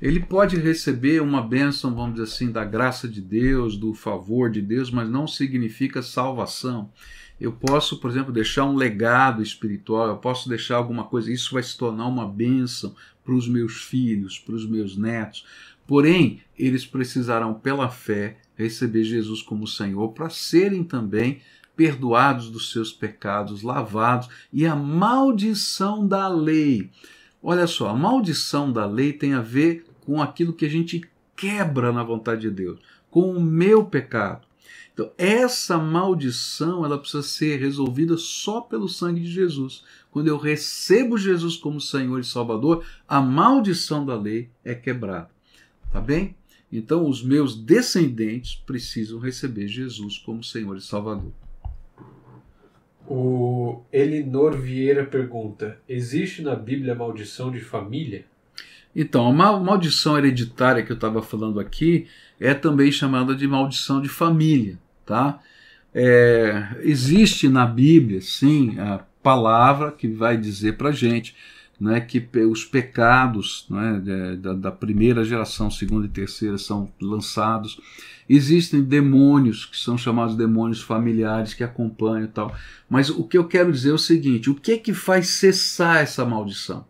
Ele pode receber uma bênção, vamos dizer assim, da graça de Deus, do favor de Deus, mas não significa salvação. Eu posso, por exemplo, deixar um legado espiritual, eu posso deixar alguma coisa, isso vai se tornar uma bênção para os meus filhos, para os meus netos. Porém, eles precisarão, pela fé, receber Jesus como Senhor para serem também perdoados dos seus pecados, lavados, e a maldição da lei. Olha só, a maldição da lei tem a ver com aquilo que a gente quebra na vontade de Deus, com o meu pecado. Então, essa maldição ela precisa ser resolvida só pelo sangue de Jesus. Quando eu recebo Jesus como Senhor e Salvador, a maldição da lei é quebrada. Tá bem? Então, os meus descendentes precisam receber Jesus como Senhor e Salvador. O Elinor Vieira pergunta: existe na Bíblia maldição de família? Então, a maldição hereditária que eu estava falando aqui é também chamada de maldição de família, tá? É, existe na Bíblia, sim, a palavra que vai dizer para gente né, que os pecados né, da, da, primeira geração, segunda e terceira são lançados. Existem demônios que são chamados demônios familiares que acompanham e tal. Mas o que eu quero dizer é o seguinte: o que é que faz cessar essa maldição?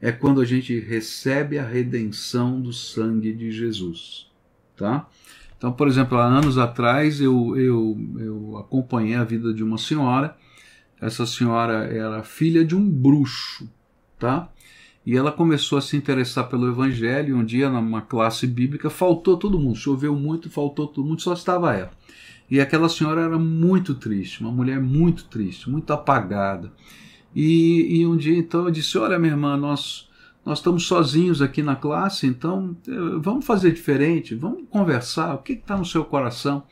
É quando a gente recebe a redenção do sangue de Jesus, tá? Então, por exemplo, há anos atrás eu, eu, eu acompanhei a vida de uma senhora. Essa senhora era filha de um bruxo, tá? E ela começou a se interessar pelo Evangelho. Um dia, numa classe bíblica, faltou todo mundo, choveu muito, faltou todo mundo, só estava ela. E aquela senhora era muito triste, uma mulher muito triste, muito apagada. E, e um dia, então, eu disse: Olha, minha irmã, nós, nós estamos sozinhos aqui na classe, então eh, vamos fazer diferente, vamos conversar. O que está no seu coração?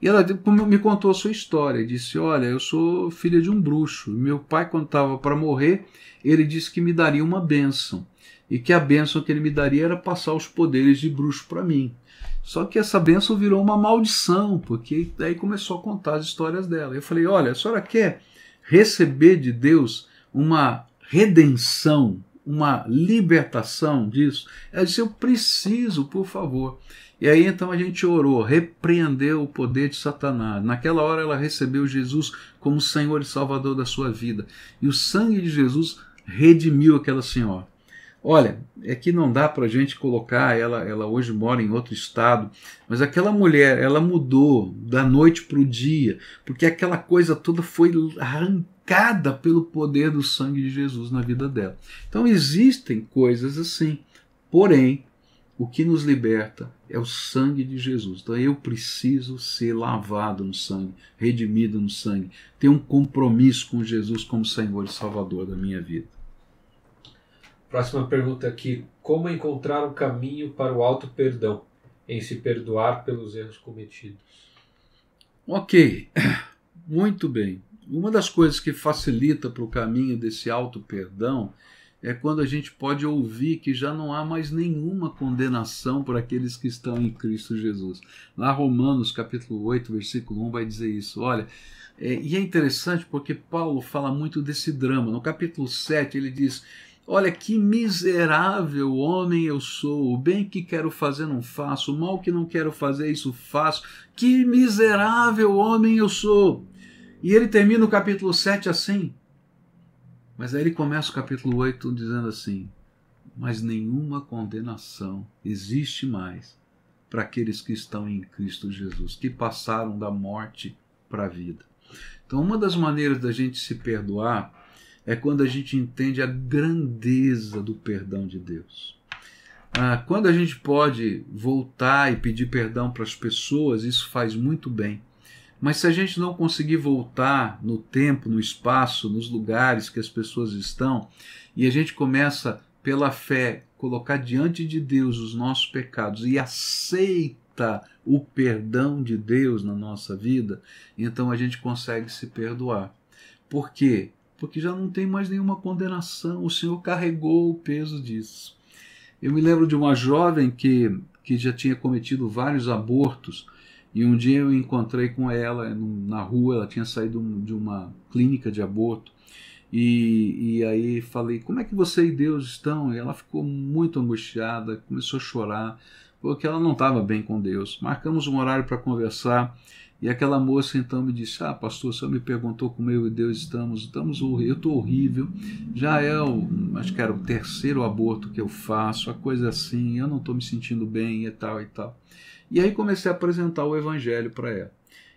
E ela me contou a sua história. Disse: Olha, eu sou filha de um bruxo. Meu pai, quando estava para morrer, ele disse que me daria uma bênção. E que a bênção que ele me daria era passar os poderes de bruxo para mim. Só que essa benção virou uma maldição, porque daí começou a contar as histórias dela. Eu falei: olha, a senhora quer receber de Deus uma redenção, uma libertação disso? Ela disse: eu preciso, por favor. E aí então a gente orou, repreendeu o poder de Satanás. Naquela hora ela recebeu Jesus como Senhor e Salvador da sua vida. E o sangue de Jesus redimiu aquela senhora. Olha, é que não dá para a gente colocar, ela, ela hoje mora em outro estado, mas aquela mulher, ela mudou da noite para o dia, porque aquela coisa toda foi arrancada pelo poder do sangue de Jesus na vida dela. Então existem coisas assim, porém, o que nos liberta é o sangue de Jesus. Então eu preciso ser lavado no sangue, redimido no sangue, ter um compromisso com Jesus como Senhor e Salvador da minha vida. Próxima pergunta aqui: como encontrar o caminho para o alto perdão em se perdoar pelos erros cometidos? Ok, muito bem. Uma das coisas que facilita para o caminho desse alto perdão é quando a gente pode ouvir que já não há mais nenhuma condenação por aqueles que estão em Cristo Jesus. Lá Romanos capítulo 8, versículo 1 vai dizer isso. Olha, é, e é interessante porque Paulo fala muito desse drama. No capítulo 7 ele diz: Olha que miserável homem eu sou, o bem que quero fazer não faço, o mal que não quero fazer isso faço. Que miserável homem eu sou. E ele termina o capítulo 7 assim: mas aí ele começa o capítulo 8 dizendo assim: Mas nenhuma condenação existe mais para aqueles que estão em Cristo Jesus, que passaram da morte para a vida. Então, uma das maneiras da gente se perdoar é quando a gente entende a grandeza do perdão de Deus. Ah, quando a gente pode voltar e pedir perdão para as pessoas, isso faz muito bem. Mas se a gente não conseguir voltar no tempo, no espaço, nos lugares que as pessoas estão, e a gente começa pela fé colocar diante de Deus os nossos pecados e aceita o perdão de Deus na nossa vida, então a gente consegue se perdoar. Por quê? Porque já não tem mais nenhuma condenação, o Senhor carregou o peso disso. Eu me lembro de uma jovem que, que já tinha cometido vários abortos e um dia eu encontrei com ela na rua, ela tinha saído de uma clínica de aborto. E, e aí falei: Como é que você e Deus estão? E ela ficou muito angustiada, começou a chorar, porque ela não estava bem com Deus. Marcamos um horário para conversar. E aquela moça então me disse: Ah, pastor, senhor me perguntou como eu e Deus estamos. Estamos eu estou horrível. Já é o, acho que era o terceiro aborto que eu faço, a coisa assim, eu não estou me sentindo bem e tal e tal. E aí comecei a apresentar o evangelho para ela.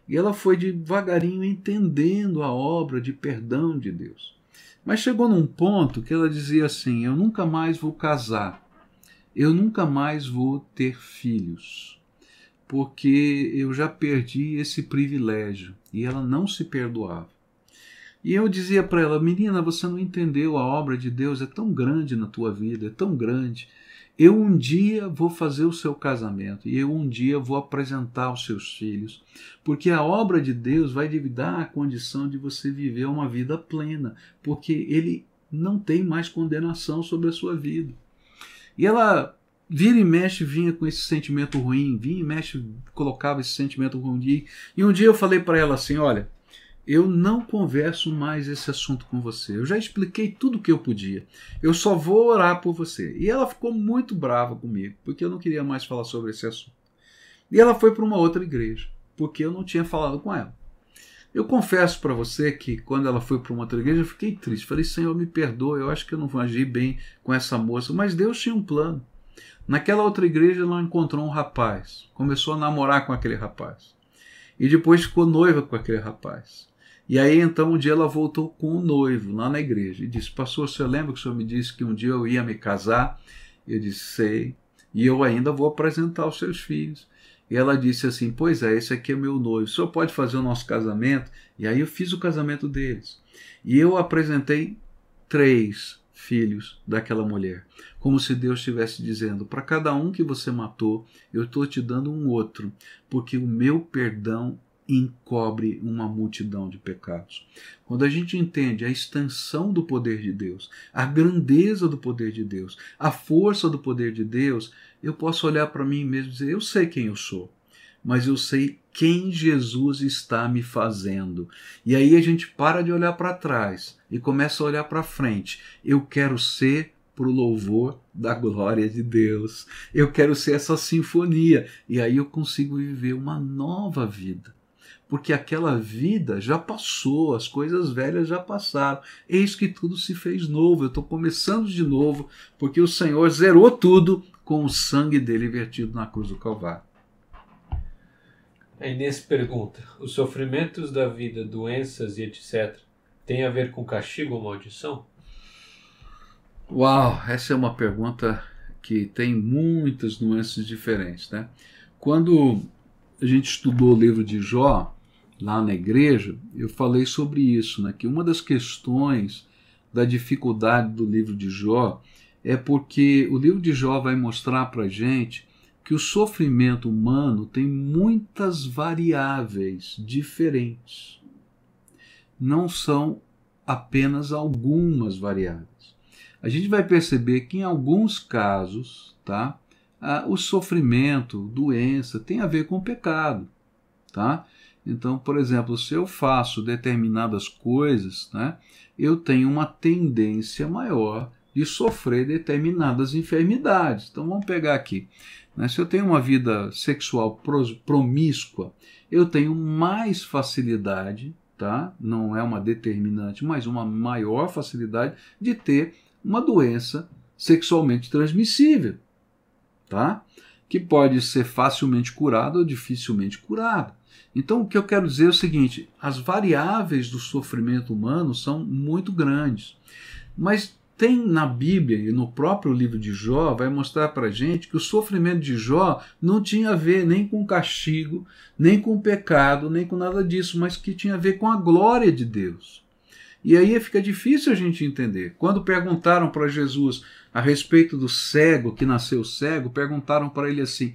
E ela foi devagarinho entendendo a obra de perdão de Deus. Mas chegou num ponto que ela dizia assim: Eu nunca mais vou casar, eu nunca mais vou ter filhos, porque eu já perdi esse privilégio. E ela não se perdoava. E eu dizia para ela: Menina, você não entendeu, a obra de Deus é tão grande na tua vida, é tão grande eu um dia vou fazer o seu casamento e eu um dia vou apresentar os seus filhos, porque a obra de Deus vai lhe dar a condição de você viver uma vida plena, porque Ele não tem mais condenação sobre a sua vida. E ela vira e mexe vinha com esse sentimento ruim, vinha e mexe colocava esse sentimento ruim. E um dia eu falei para ela assim: olha eu não converso mais esse assunto com você. Eu já expliquei tudo o que eu podia. Eu só vou orar por você. E ela ficou muito brava comigo, porque eu não queria mais falar sobre esse assunto. E ela foi para uma outra igreja, porque eu não tinha falado com ela. Eu confesso para você que quando ela foi para uma outra igreja, eu fiquei triste. Falei, Senhor, me perdoa, eu acho que eu não agi bem com essa moça, mas Deus tinha um plano. Naquela outra igreja, ela encontrou um rapaz, começou a namorar com aquele rapaz. E depois ficou noiva com aquele rapaz. E aí então um dia ela voltou com o noivo lá na igreja e disse: Pastor, você lembra que o senhor me disse que um dia eu ia me casar? Eu disse: Sei. E eu ainda vou apresentar os seus filhos. E ela disse assim: Pois é, esse aqui é meu noivo. O senhor pode fazer o nosso casamento? E aí eu fiz o casamento deles. E eu apresentei três filhos daquela mulher. Como se Deus estivesse dizendo: Para cada um que você matou, eu estou te dando um outro, porque o meu perdão encobre uma multidão de pecados. Quando a gente entende a extensão do poder de Deus, a grandeza do poder de Deus, a força do poder de Deus, eu posso olhar para mim mesmo e dizer: eu sei quem eu sou, mas eu sei quem Jesus está me fazendo. E aí a gente para de olhar para trás e começa a olhar para frente. Eu quero ser para o louvor da glória de Deus. Eu quero ser essa sinfonia. E aí eu consigo viver uma nova vida. Porque aquela vida já passou, as coisas velhas já passaram. Eis que tudo se fez novo. Eu estou começando de novo, porque o Senhor zerou tudo com o sangue dele vertido na cruz do Calvário. A Inês pergunta: os sofrimentos da vida, doenças e etc., têm a ver com castigo ou maldição? Uau, essa é uma pergunta que tem muitas nuances diferentes, né? Quando a gente estudou o livro de Jó lá na igreja, eu falei sobre isso, né? Que uma das questões da dificuldade do livro de Jó é porque o livro de Jó vai mostrar para gente que o sofrimento humano tem muitas variáveis diferentes. Não são apenas algumas variáveis. A gente vai perceber que em alguns casos, tá, o sofrimento, doença, tem a ver com o pecado, tá? Então, por exemplo, se eu faço determinadas coisas, né, eu tenho uma tendência maior de sofrer determinadas enfermidades. Então, vamos pegar aqui. Né? Se eu tenho uma vida sexual promíscua, eu tenho mais facilidade, tá? não é uma determinante, mas uma maior facilidade de ter uma doença sexualmente transmissível, tá? que pode ser facilmente curada ou dificilmente curada. Então, o que eu quero dizer é o seguinte: as variáveis do sofrimento humano são muito grandes. Mas tem na Bíblia e no próprio livro de Jó, vai mostrar para gente que o sofrimento de Jó não tinha a ver nem com castigo, nem com pecado, nem com nada disso, mas que tinha a ver com a glória de Deus. E aí fica difícil a gente entender. Quando perguntaram para Jesus a respeito do cego que nasceu cego, perguntaram para ele assim: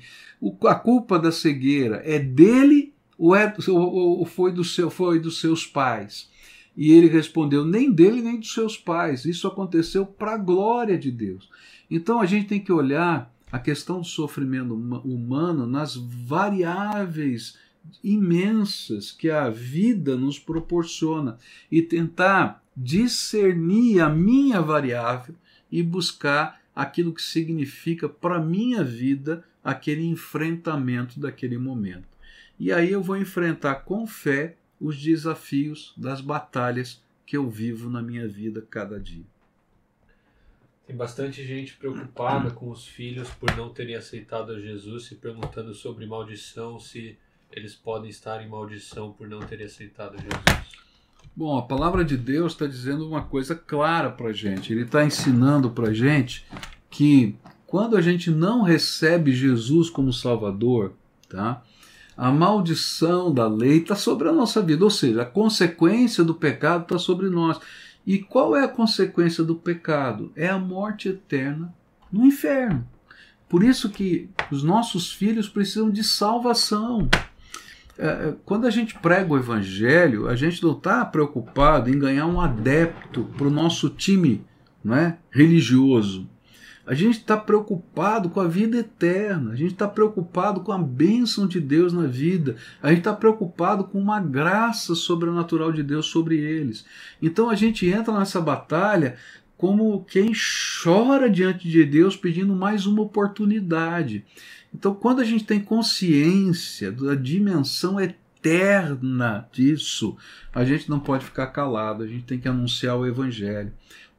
a culpa da cegueira é dele ou, é, ou foi, do seu, foi dos seus pais? E ele respondeu: nem dele nem dos seus pais. Isso aconteceu para a glória de Deus. Então a gente tem que olhar a questão do sofrimento humano nas variáveis imensas que a vida nos proporciona e tentar discernir a minha variável e buscar aquilo que significa para a minha vida aquele enfrentamento daquele momento. E aí eu vou enfrentar com fé os desafios das batalhas que eu vivo na minha vida cada dia. Tem bastante gente preocupada com os filhos por não terem aceitado a Jesus, se perguntando sobre maldição, se eles podem estar em maldição por não terem aceitado Jesus. Bom, a palavra de Deus está dizendo uma coisa clara para gente. Ele está ensinando para gente que quando a gente não recebe Jesus como Salvador, tá? a maldição da lei está sobre a nossa vida, ou seja, a consequência do pecado está sobre nós. E qual é a consequência do pecado? É a morte eterna no inferno. Por isso que os nossos filhos precisam de salvação. É, é, quando a gente prega o evangelho, a gente não está preocupado em ganhar um adepto para o nosso time não é, religioso. A gente está preocupado com a vida eterna, a gente está preocupado com a bênção de Deus na vida, a gente está preocupado com uma graça sobrenatural de Deus sobre eles. Então a gente entra nessa batalha como quem chora diante de Deus pedindo mais uma oportunidade. Então, quando a gente tem consciência da dimensão eterna disso, a gente não pode ficar calado, a gente tem que anunciar o Evangelho.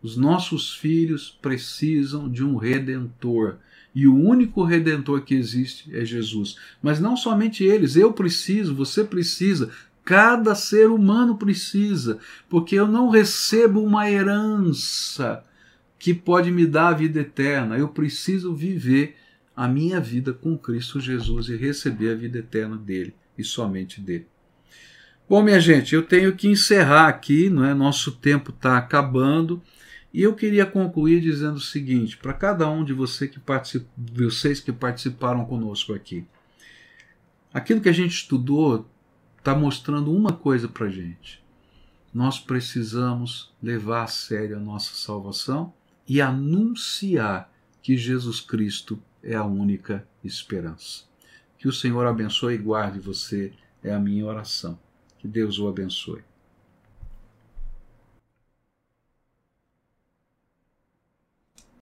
Os nossos filhos precisam de um redentor. E o único redentor que existe é Jesus. Mas não somente eles, eu preciso, você precisa, cada ser humano precisa, porque eu não recebo uma herança que pode me dar a vida eterna. Eu preciso viver a minha vida com Cristo Jesus e receber a vida eterna dele e somente dele. Bom, minha gente, eu tenho que encerrar aqui, não é? Nosso tempo está acabando. E eu queria concluir dizendo o seguinte, para cada um de você que vocês que participaram conosco aqui. Aquilo que a gente estudou está mostrando uma coisa para a gente. Nós precisamos levar a sério a nossa salvação e anunciar que Jesus Cristo é a única esperança. Que o Senhor abençoe e guarde você, é a minha oração. Que Deus o abençoe.